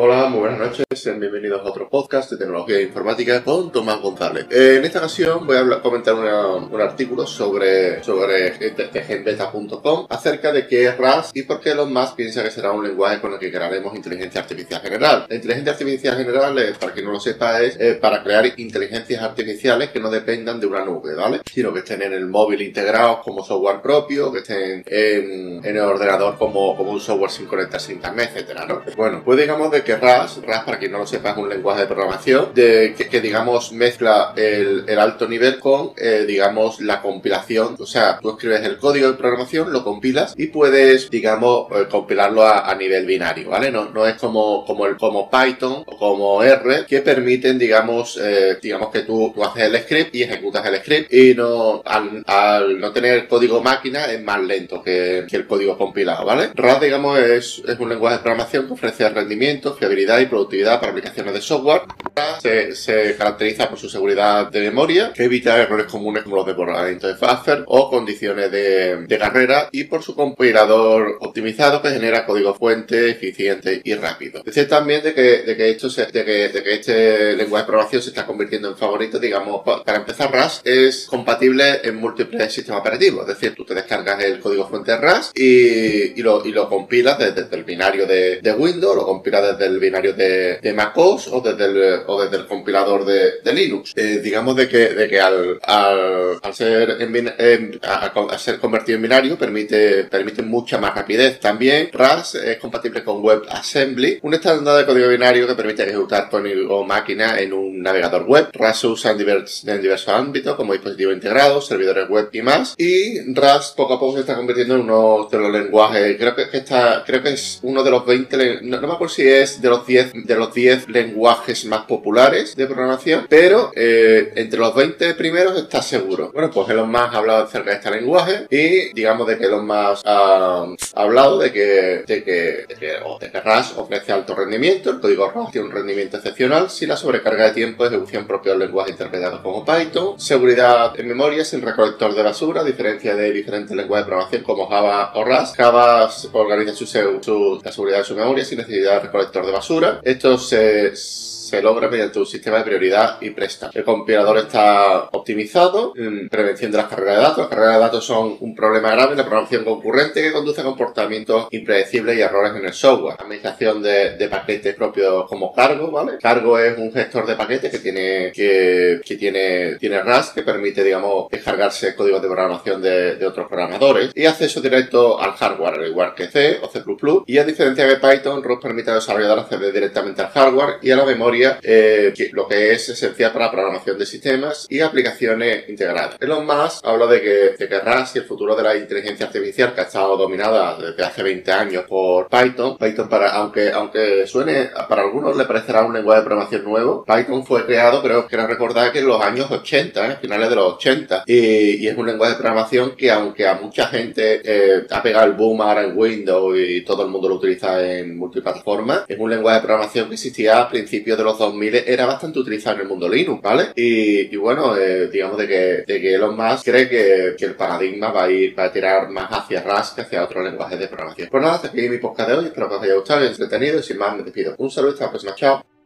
Hola, muy buenas noches, sean bienvenidos a otro podcast de tecnología e informática con Tomás González. Eh, en esta ocasión voy a comentar un artículo sobre, sobre tgenbeta.com acerca de qué es RAS y por qué Elon Musk piensa que será un lenguaje con el que crearemos inteligencia artificial general. La inteligencia artificial general, eh, para quien no lo sepa, es eh, para crear inteligencias artificiales que no dependan de una nube, ¿vale? Sino que estén en el móvil integrados como software propio, que estén en, el ordenador como, como un software sin conectarse a internet, etcétera, ¿no? Bueno, pues digamos de que RAS, RAS para quien no lo sepa es un lenguaje de programación que, digamos mezcla el, alto nivel con eh, digamos la compilación, o sea, tú escribes el código de programación, lo compilas y puedes digamos eh, compilarlo a, nivel binario, ¿vale? No, no es como, como, el, como Python o como R que permiten digamos eh, digamos que tú, tú haces el script y ejecutas el script y no al, no tener código máquina es más lento que, que el código compilado, ¿vale? RAS digamos es, es un lenguaje de programación que ofrece rendimiento, fiabilidad y productividad para aplicaciones de software. Se, se, caracteriza por su seguridad de memoria, que evita errores comunes como los de borramiento de buffer o condiciones de, de carrera y por su compilador optimizado que genera código fuente, eficiente y rápido. Decir también de que, de que, esto se, de que, de que este lenguaje de programación se está convirtiendo en favorito, digamos, para empezar RAS es compatible en múltiples sistemas operativos, es decir, tú te descargas el código fuente RAS y, y, lo, y lo compilas desde, desde el binario de, de Windows, lo compilas desde el binario de, de MacOS o desde el, o desde el compilador de, de Linux. Eh, digamos de que, de que al, al, al ser en, en, a, ser convertido en binario permite, permite mucha más rapidez. También RAS es compatible con WebAssembly, un estándar de código binario que permite ejecutar código máquina en un navegador web. RAS se usa en, divers, en diversos ámbitos como dispositivo integrado, servidores web y más. Y RAS poco a poco se está convirtiendo en uno de los lenguajes, creo que, que está, creo que es uno de los 20, no, no me acuerdo si es de los 10 de los 10 lenguajes más populares de programación, pero eh, entre los 20 primeros está seguro. Bueno, pues Elon Musk ha hablado acerca de este lenguaje y digamos de que Elon Musk ha, ha hablado de que, de que, de que, o de que RAS ofrece alto rendimiento, el código RAS tiene un rendimiento excepcional si la sobrecarga de tiempo de ejecución propio del lenguaje interpretado como Python, seguridad en memoria sin recolector de basura, a diferencia de diferentes lenguajes de programación como Java o RAS. Java organiza su, su, la seguridad de su memoria sin necesidad de recolector de basura. Esto se se logra mediante un sistema de prioridad y presta. El compilador está optimizado, en prevención de las carreras de datos. Las carreras de datos son un problema grave en la programación concurrente que conduce a comportamientos impredecibles y errores en el software. Administración de, paquetes propios como Cargo, ¿vale? Cargo es un gestor de paquetes que tiene, que, tiene, tiene RAS que permite, digamos, descargarse códigos de programación de, otros programadores y acceso directo al hardware, al igual que C o C++. Y a diferencia de Python, RAS permite al desarrollador acceder directamente al hardware y a la memoria eh, que, lo que es esencial para la programación de sistemas y aplicaciones integradas. Elon Musk habla de que, de que RAS y el futuro de la inteligencia artificial que ha estado dominada desde hace 20 años por Python, Python para, aunque, aunque suene, para algunos le parecerá un lenguaje de programación nuevo, Python fue creado, pero quiero recordar que en los años 80, ¿eh? finales de los 80, y, y, es un lenguaje de programación que aunque a mucha gente eh, ha pegado el boom ahora en Windows y todo el mundo lo utiliza en multiplataformas, es un lenguaje de programación que existía a principios de los 2000 era bastante utilizado en el mundo Linux, ¿vale? Y, bueno, eh, digamos de que, de que Elon Musk cree que, que, el paradigma va a ir, va a tirar más hacia RAS que hacia otro lenguaje de programación. Pues nada, hasta aquí mi podcast de hoy, espero que os haya gustado entretenido y sin más me despido. Un saludo y hasta la próxima, chao.